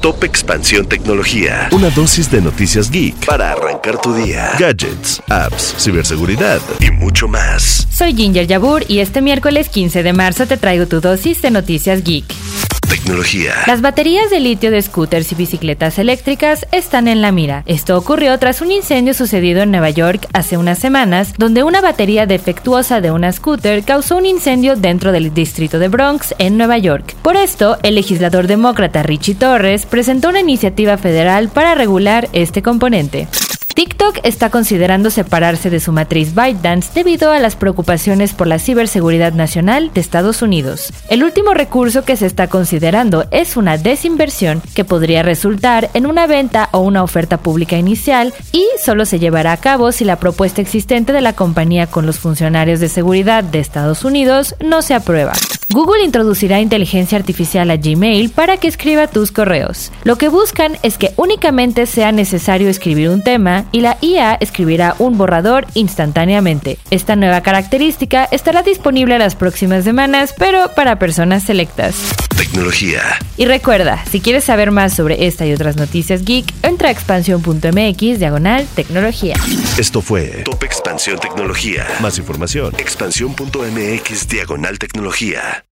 Top Expansión Tecnología. Una dosis de noticias geek para arrancar tu día. Gadgets, apps, ciberseguridad y mucho más. Soy Ginger Yabur y este miércoles 15 de marzo te traigo tu dosis de noticias geek. Las baterías de litio de scooters y bicicletas eléctricas están en la mira. Esto ocurrió tras un incendio sucedido en Nueva York hace unas semanas, donde una batería defectuosa de una scooter causó un incendio dentro del distrito de Bronx, en Nueva York. Por esto, el legislador demócrata Richie Torres presentó una iniciativa federal para regular este componente. TikTok está considerando separarse de su matriz ByteDance debido a las preocupaciones por la ciberseguridad nacional de Estados Unidos. El último recurso que se está considerando es una desinversión que podría resultar en una venta o una oferta pública inicial y solo se llevará a cabo si la propuesta existente de la compañía con los funcionarios de seguridad de Estados Unidos no se aprueba. Google introducirá inteligencia artificial a Gmail para que escriba tus correos. Lo que buscan es que únicamente sea necesario escribir un tema y la IA escribirá un borrador instantáneamente. Esta nueva característica estará disponible las próximas semanas, pero para personas selectas. Tecnología. Y recuerda, si quieres saber más sobre esta y otras noticias geek, entra a expansión.mx diagonal tecnología. Esto fue Top Expansión Tecnología. Más información. Expansión.mx diagonal tecnología.